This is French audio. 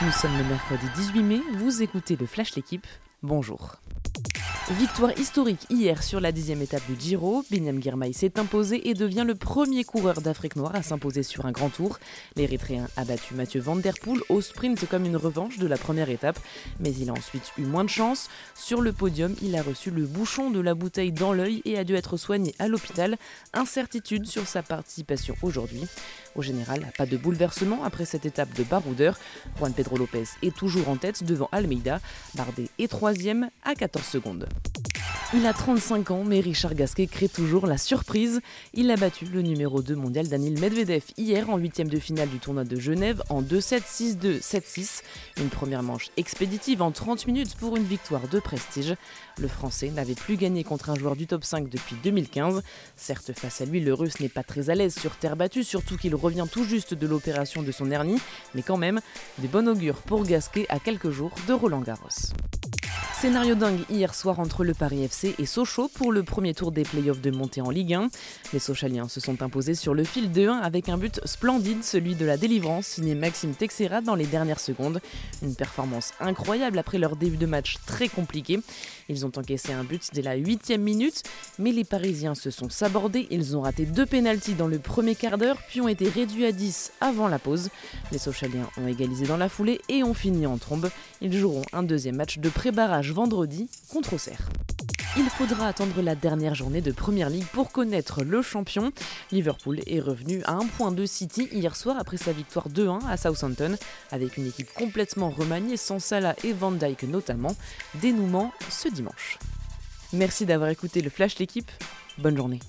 Nous sommes le mercredi 18 mai, vous écoutez le Flash L'équipe, bonjour. Victoire historique hier sur la dixième étape du Giro. Binyam Girmay s'est imposé et devient le premier coureur d'Afrique noire à s'imposer sur un grand tour. L'Érythréen a battu Mathieu Van Der Poel au sprint comme une revanche de la première étape, mais il a ensuite eu moins de chance. Sur le podium, il a reçu le bouchon de la bouteille dans l'œil et a dû être soigné à l'hôpital. Incertitude sur sa participation aujourd'hui. Au général, pas de bouleversement après cette étape de baroudeur. Juan Pedro Lopez est toujours en tête devant Almeida. Bardet est troisième à 14 secondes. Il a 35 ans, mais Richard Gasquet crée toujours la surprise. Il a battu le numéro 2 mondial Daniel Medvedev hier en huitième de finale du tournoi de Genève en 2-7, 6-2, 7-6. Une première manche expéditive en 30 minutes pour une victoire de prestige. Le Français n'avait plus gagné contre un joueur du top 5 depuis 2015. Certes, face à lui, le Russe n'est pas très à l'aise sur terre battue, surtout qu'il revient tout juste de l'opération de son hernie, mais quand même, des bon augures pour Gasquet à quelques jours de Roland Garros. Scénario dingue hier soir entre le Paris FC et Sochaux pour le premier tour des playoffs de montée en Ligue 1. Les Sochaliens se sont imposés sur le fil 2-1 avec un but splendide, celui de la délivrance, signé Maxime Texera dans les dernières secondes. Une performance incroyable après leur début de match très compliqué. Ils ont encaissé un but dès la 8 minute, mais les Parisiens se sont sabordés. Ils ont raté deux pénalties dans le premier quart d'heure, puis ont été réduits à 10 avant la pause. Les Sochaliens ont égalisé dans la foulée et ont fini en trombe. Ils joueront un deuxième match de pré-barrage vendredi contre Auxerre. Il faudra attendre la dernière journée de Première Ligue pour connaître le champion. Liverpool est revenu à un point de City hier soir après sa victoire 2-1 à Southampton, avec une équipe complètement remaniée sans Salah et Van Dyke notamment. Dénouement ce dimanche. Merci d'avoir écouté le Flash l'équipe. Bonne journée.